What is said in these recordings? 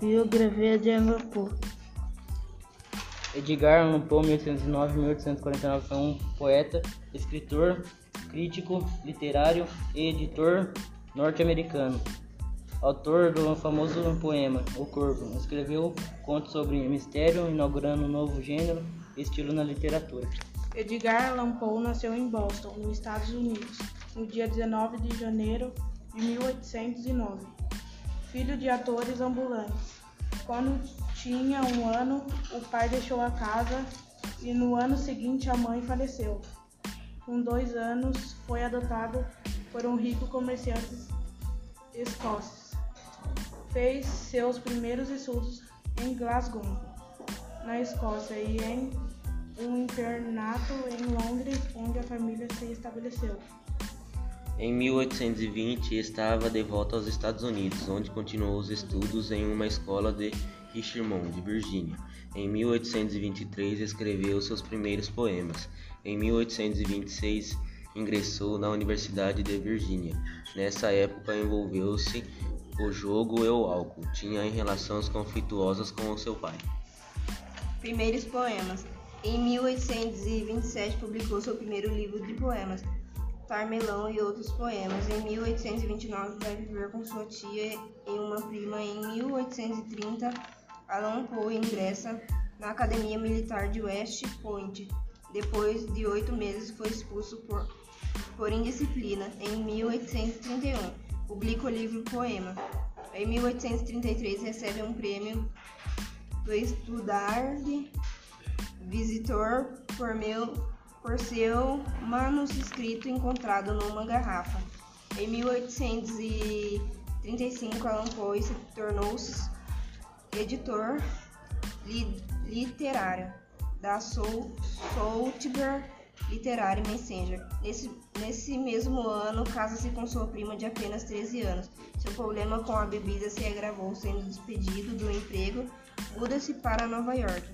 Biografia de Allan Poe Edgar Allan Poe, 1809-1849, foi um poeta, escritor, crítico literário e editor norte-americano. Autor do famoso poema O Corvo, escreveu contos sobre mistério, inaugurando um novo gênero e estilo na literatura. Edgar Allan Poe nasceu em Boston, nos Estados Unidos, no dia 19 de janeiro de 1809. Filho de atores ambulantes. Quando tinha um ano, o pai deixou a casa e no ano seguinte a mãe faleceu. Com dois anos, foi adotado por um rico comerciante escocês. Fez seus primeiros estudos em Glasgow, na Escócia, e em um internato em Londres, onde a família se estabeleceu. Em 1820, estava de volta aos Estados Unidos, onde continuou os estudos em uma escola de Richmond, Virgínia. Em 1823, escreveu seus primeiros poemas. Em 1826, ingressou na Universidade de Virgínia. Nessa época, envolveu-se o jogo e o álcool. Tinha relações conflituosas com o seu pai. Primeiros poemas. Em 1827, publicou seu primeiro livro de poemas, Carmelão e outros poemas. Em 1829, vai viver com sua tia e uma prima. Em 1830, Allan Poe ingressa na Academia Militar de West Point. Depois de oito meses, foi expulso por, por indisciplina. Em 1831, publica o livro Poema. Em 1833, recebe um prêmio do Estudard Visitor por, meu, por seu manuscrito encontrado numa garrafa. Em 1835, Allan Poe se tornou-se editor li, literário da Soul, Literary Messenger. Nesse, nesse mesmo ano, casa-se com sua prima de apenas 13 anos. Seu problema com a bebida se agravou, sendo despedido do emprego, muda-se para Nova York.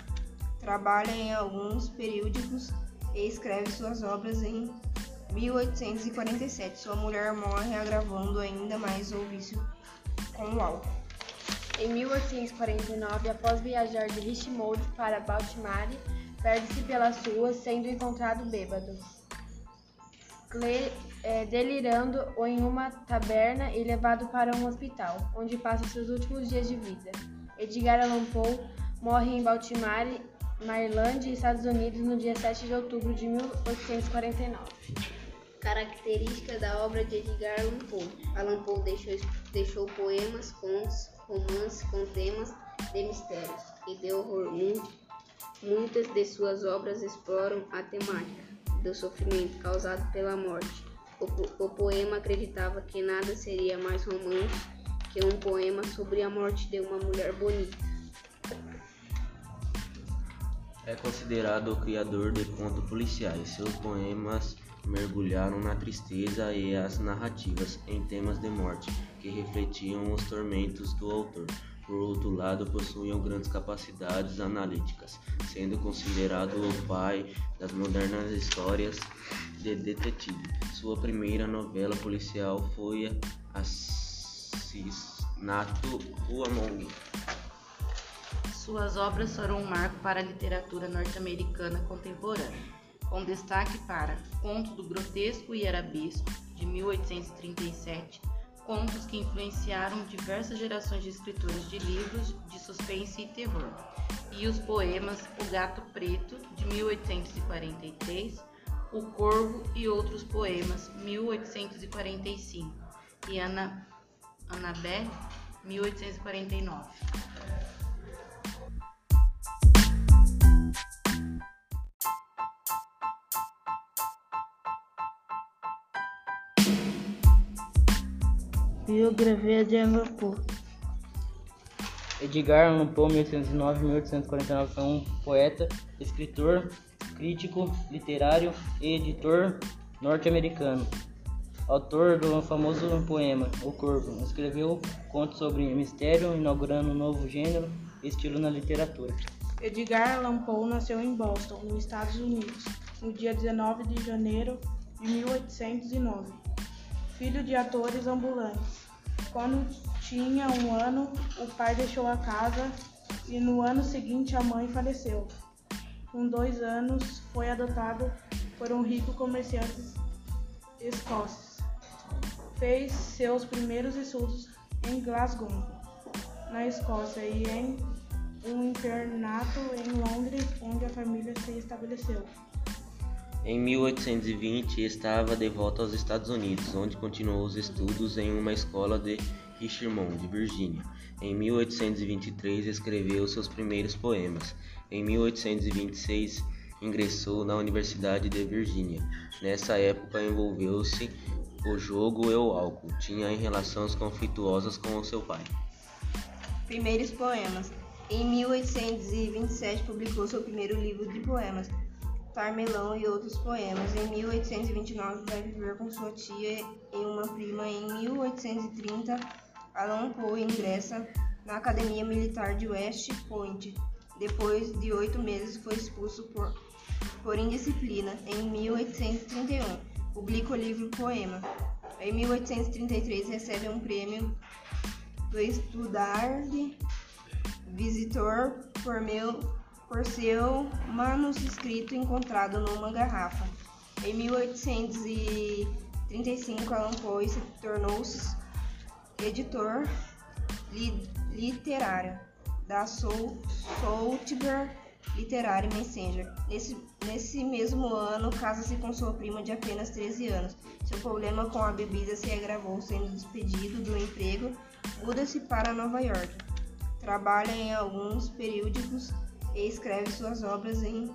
Trabalha em alguns periódicos e escreve suas obras em 1847. Sua mulher morre, agravando ainda mais o vício com o álcool. Em 1849, após viajar de Richmond para Baltimore, perde-se pelas ruas, sendo encontrado bêbado, cle- é, delirando em uma taberna e levado para um hospital, onde passa seus últimos dias de vida. Edgar Allan Poe morre em Baltimore, Maryland, Estados Unidos, no dia 7 de outubro de 1849. Característica da obra de Edgar Allan Poe. Allan Poe deixou, deixou poemas, contos, romances com temas de mistérios e de horror. Mu- Muitas de suas obras exploram a temática do sofrimento causado pela morte. O, o poema acreditava que nada seria mais romântico que um poema sobre a morte de uma mulher bonita. É considerado o criador de contos policiais. Seus poemas mergulharam na tristeza e as narrativas em temas de morte que refletiam os tormentos do autor. Por outro lado, possuíam grandes capacidades analíticas, sendo considerado o pai das modernas histórias de detetive. Sua primeira novela policial foi Assassinato Rua Long. Suas obras foram um marco para a literatura norte-americana contemporânea, com destaque para Contos do Grotesco e Arabesco, de 1837, contos que influenciaram diversas gerações de escritores de livros de suspense e terror, e os poemas O Gato Preto, de 1843, O Corvo e outros poemas, 1845, e Ana, Annabelle, 1849. Biografia de Allan Poe Edgar Allan Poe, 1809-1849, foi um poeta, escritor, crítico literário e editor norte-americano. Autor do famoso poema O Corvo, escreveu contos sobre mistério, inaugurando um novo gênero e estilo na literatura. Edgar Allan Poe nasceu em Boston, nos Estados Unidos, no dia 19 de janeiro de 1809. Filho de atores ambulantes. Quando tinha um ano, o pai deixou a casa e no ano seguinte a mãe faleceu. Com dois anos, foi adotado por um rico comerciante escocês. Fez seus primeiros estudos em Glasgow, na Escócia, e em um internato em Londres, onde a família se estabeleceu. Em 1820 estava de volta aos Estados Unidos, onde continuou os estudos em uma escola de Richmond, Virgínia. Em 1823 escreveu seus primeiros poemas. Em 1826 ingressou na Universidade de Virgínia. Nessa época envolveu-se o jogo e o álcool. Tinha relações conflituosas com o seu pai. Primeiros poemas. Em 1827 publicou seu primeiro livro de poemas, Tarmelão e outros poemas. Em 1829 vai viver com sua tia e uma prima. Em 1830 Allan Poe ingressa na Academia Militar de West Point. Depois de oito meses foi expulso por, por indisciplina. Em 1831 publica o livro Poema. Em 1833 recebe um prêmio do Estudard Visitor por, meu, por seu manuscrito encontrado numa garrafa. Em 1835 Allan Poe se tornou-se editor li, literário da Soul, Literary Messenger. Nesse, nesse mesmo ano, casa-se com sua prima de apenas 13 anos. Seu problema com a bebida se agravou, sendo despedido do emprego, muda-se para Nova York. Trabalha em alguns periódicos e escreve suas obras em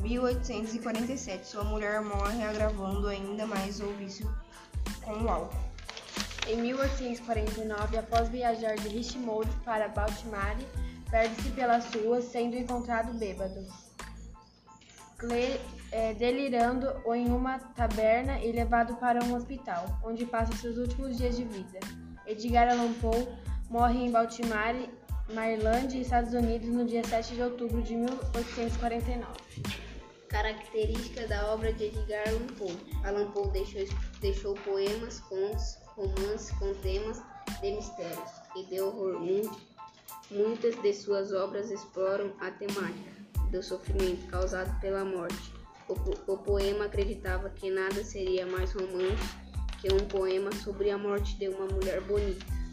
1847. Sua mulher morre, agravando ainda mais o vício com o álcool. Em 1849, após viajar de Richmond para Baltimore, perde-se pelas ruas, sendo encontrado bêbado, Cle, é, delirando em uma taberna e levado para um hospital, onde passa seus últimos dias de vida. Edgar Allan Poe morre em Baltimore, Maryland, Estados Unidos, no dia 7 de outubro de 1849. Característica da obra de Edgar Allan Poe. Allan Poe deixou, deixou poemas, contos, romances com temas de mistérios e de horror. Muitas de suas obras exploram a temática do sofrimento causado pela morte. O, o poema acreditava que nada seria mais romântico que um poema sobre a morte de uma mulher bonita.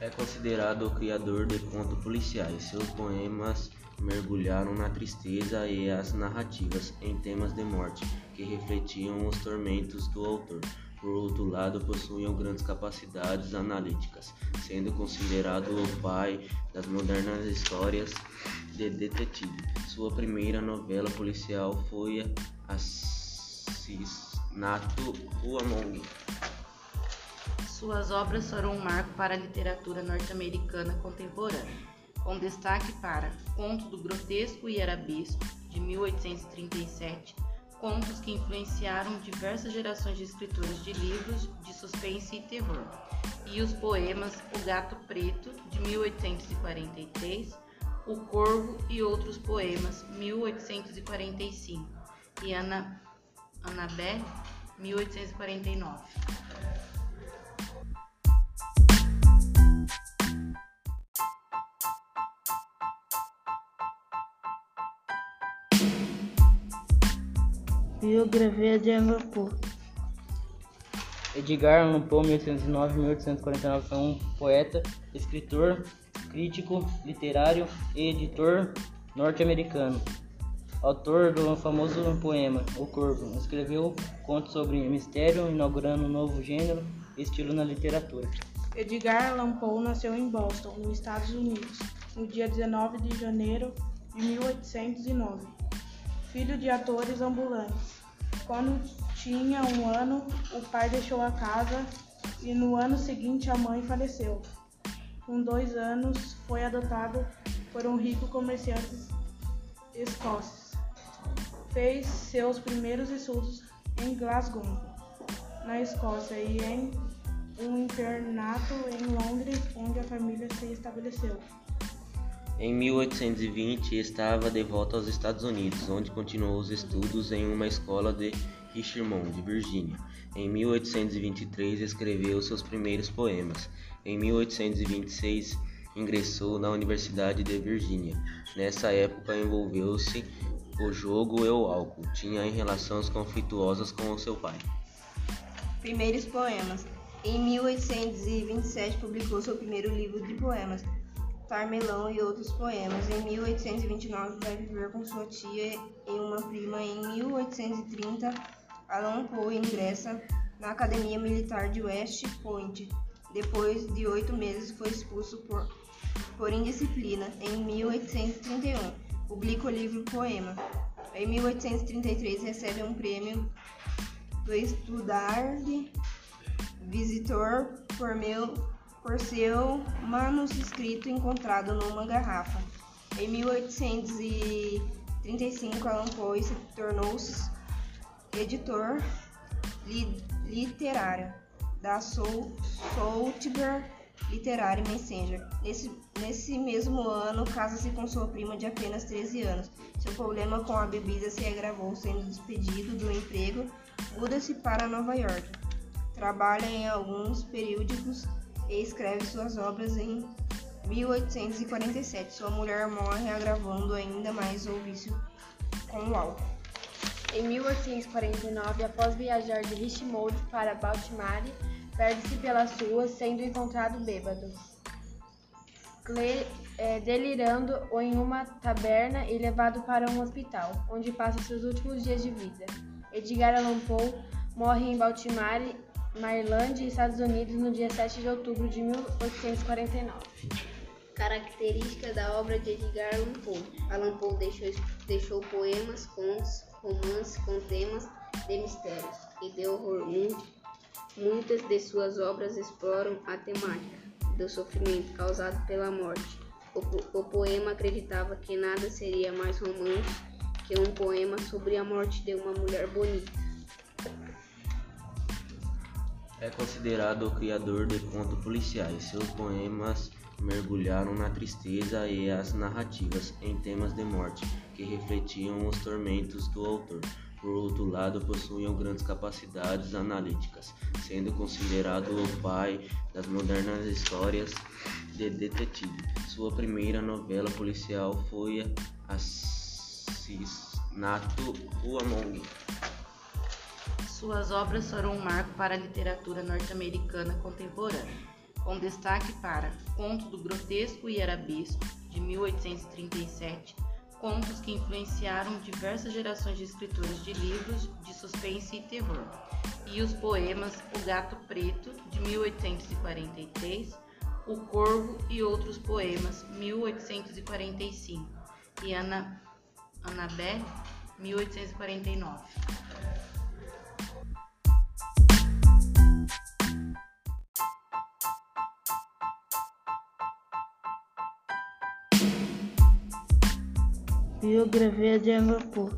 É considerado o criador de contos policiais. Seus poemas mergulharam na tristeza e as narrativas em temas de morte que refletiam os tormentos do autor. Por outro lado, possuíam grandes capacidades analíticas, sendo considerado o pai das modernas histórias de detetive. Sua primeira novela policial foi Assassinato Among. Suas obras foram um marco para a literatura norte-americana contemporânea com destaque para Conto do Grotesco e Arabesco, de 1837, contos que influenciaram diversas gerações de escritores de livros de suspense e terror, e os poemas O Gato Preto, de 1843, O Corvo e outros poemas, 1845, e Ana, Annabelle, 1849. Biografia de Allan Poe Edgar Allan Poe, 1809-1849, foi um poeta, escritor, crítico literário e editor norte-americano. Autor do famoso poema O Corvo, escreveu contos sobre mistério, inaugurando um novo gênero e estilo na literatura. Edgar Allan Poe nasceu em Boston, nos Estados Unidos, no dia 19 de janeiro de 1809 filho de atores ambulantes. Quando tinha um ano, o pai deixou a casa e no ano seguinte a mãe faleceu. Com dois anos, foi adotado por um rico comerciante escocês. Fez seus primeiros estudos em Glasgow, na Escócia, e em um internato em Londres, onde a família se estabeleceu. Em 1820 estava de volta aos Estados Unidos, onde continuou os estudos em uma escola de Richmond, Virgínia. Em 1823 escreveu seus primeiros poemas. Em 1826 ingressou na Universidade de Virgínia. Nessa época envolveu-se o jogo e o álcool. Tinha relações conflituosas com o seu pai. Primeiros poemas. Em 1827 publicou seu primeiro livro de poemas, Tarmelão e outros poemas. Em 1829 vai viver com sua tia e uma prima. Em 1830 Allan Poe ingressa na Academia Militar de West Point. Depois de oito meses foi expulso por, por indisciplina. Em 1831 publica o livro Poema. Em 1833 recebe um prêmio do Estudard Visitor por, meu, por seu manuscrito encontrado numa garrafa. Em 1835 Allan Poe se tornou-se editor li, literário da Soul, Literary Messenger. Nesse, nesse mesmo ano, casa-se com sua prima de apenas 13 anos. Seu problema com a bebida se agravou, sendo despedido do emprego, muda-se para Nova York. Trabalha em alguns periódicos e escreve suas obras em 1847. Sua mulher morre, agravando ainda mais o vício com o álcool. Em 1849, após viajar de Richmond para Baltimore, perde-se pelas ruas, sendo encontrado bêbado, Cle, é, delirando em uma taberna e levado para um hospital, onde passa seus últimos dias de vida. Edgar Allan Poe morre em Baltimore, Maryland, Estados Unidos, no dia 7 de outubro de 1849. Característica da obra de Edgar Allan Poe. Allan Poe deixou, deixou poemas, contos, romances com temas de mistérios e de horror. Muitas de suas obras exploram a temática do sofrimento causado pela morte. O, o poema acreditava que nada seria mais romântico que um poema sobre a morte de uma mulher bonita. É considerado o criador de contos policiais. Seus poemas mergulharam na tristeza e as narrativas em temas de morte que refletiam os tormentos do autor. Por outro lado, possuíam grandes capacidades analíticas, sendo considerado o pai das modernas histórias de detetive. Sua primeira novela policial foi Assassinato Among. Suas obras foram um marco para a literatura norte-americana contemporânea com destaque para Contos do Grotesco e Arabesco, de 1837, contos que influenciaram diversas gerações de escritores de livros de suspense e terror, e os poemas O Gato Preto, de 1843, O Corvo e outros poemas, 1845, e Ana, Annabelle, 1849. Biografia de Allan Poe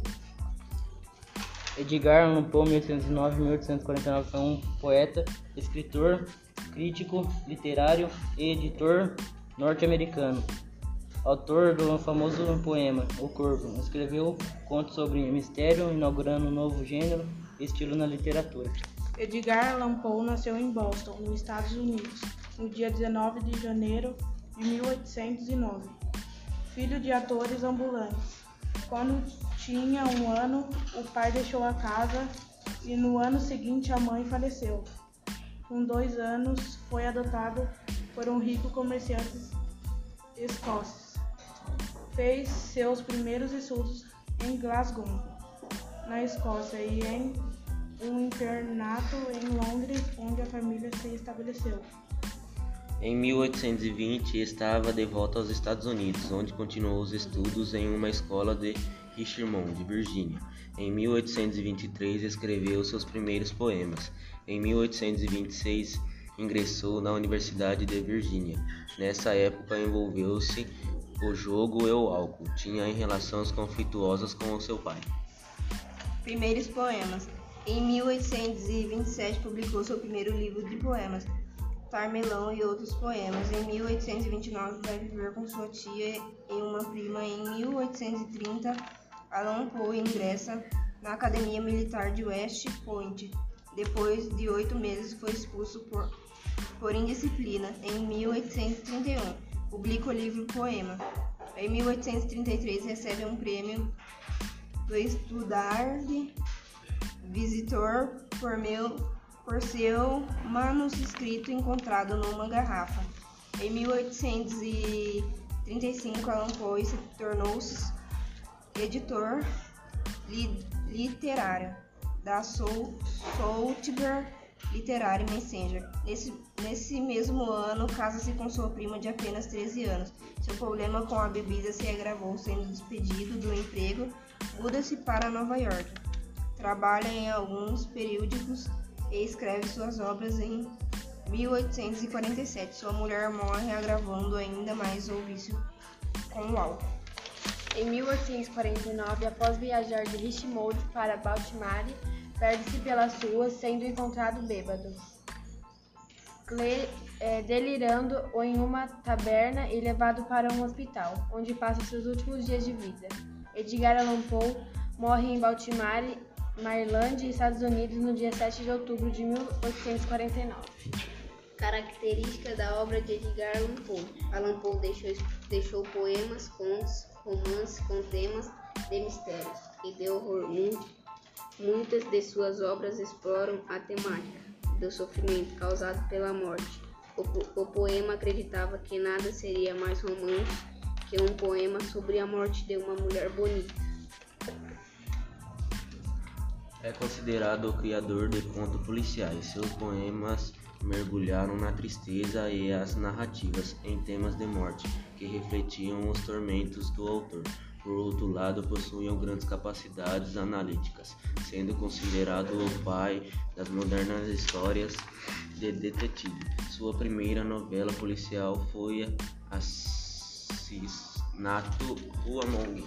Edgar Allan Poe, 1809-1849, foi um poeta, escritor, crítico literário e editor norte-americano. Autor do famoso poema O Corvo, escreveu contos sobre mistério, inaugurando um novo gênero e estilo na literatura. Edgar Allan Poe nasceu em Boston, nos Estados Unidos, no dia 19 de janeiro de 1809 filho de atores ambulantes. Quando tinha um ano, o pai deixou a casa e no ano seguinte a mãe faleceu. Com dois anos, foi adotado por um rico comerciante escocês. Fez seus primeiros estudos em Glasgow, na Escócia, e em um internato em Londres, onde a família se estabeleceu. Em 1820 estava de volta aos Estados Unidos, onde continuou os estudos em uma escola de Richmond, Virgínia. Em 1823 escreveu seus primeiros poemas. Em 1826 ingressou na Universidade de Virgínia. Nessa época envolveu-se o jogo e o álcool. Tinha relações conflituosas com o seu pai. Primeiros poemas. Em 1827 publicou seu primeiro livro de poemas, Tarmelão e outros poemas. Em 1829, vai viver com sua tia e uma prima. Em 1830, Allan Poe ingressa na Academia Militar de West Point. Depois de oito meses, foi expulso por, por indisciplina. Em 1831, publica o livro Poema. Em 1833, recebe um prêmio do Estudard Visitor por, meu, por seu manuscrito encontrado numa garrafa. Em 1835, Allan Poe se tornou-se editor li, literário da Soul, Literary Messenger. Nesse, nesse mesmo ano, casa-se com sua prima de apenas 13 anos. Seu problema com a bebida se agravou, sendo despedido do emprego, muda-se para Nova York. Trabalha em alguns periódicos e escreve suas obras em 1847. Sua mulher morre, agravando ainda mais o vício com o álcool. Em 1849, após viajar de Richmond para Baltimore, perde-se pelas ruas, sendo encontrado bêbado, Cle, é, delirando em uma taberna e levado para um hospital, onde passa seus últimos dias de vida. Edgar Allan Poe morre em Baltimore, Maryland, Estados Unidos, no dia 7 de outubro de 1849. Característica da obra de Edgar Allan Poe. Allan Poe deixou, deixou poemas, contos, romances com temas de mistérios e de horror. Muitas de suas obras exploram a temática do sofrimento causado pela morte. O, o poema acreditava que nada seria mais romântico que um poema sobre a morte de uma mulher bonita. É considerado o criador de contos policiais. Seus poemas mergulharam na tristeza e as narrativas em temas de morte que refletiam os tormentos do autor. Por outro lado, possuíam grandes capacidades analíticas, sendo considerado o pai das modernas histórias de detetive. Sua primeira novela policial foi Assassinato Rua Long.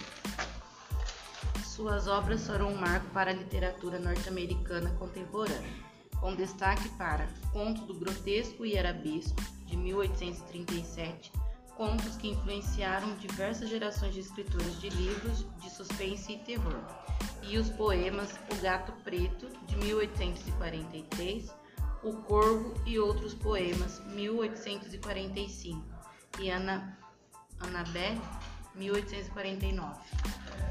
Suas obras foram um marco para a literatura norte-americana contemporânea, com destaque para Contos do Grotesco e Arabesco, de 1837, contos que influenciaram diversas gerações de escritores de livros de suspense e terror, e os poemas O Gato Preto, de 1843, O Corvo e outros poemas, 1845, e Ana, Annabelle, 1849.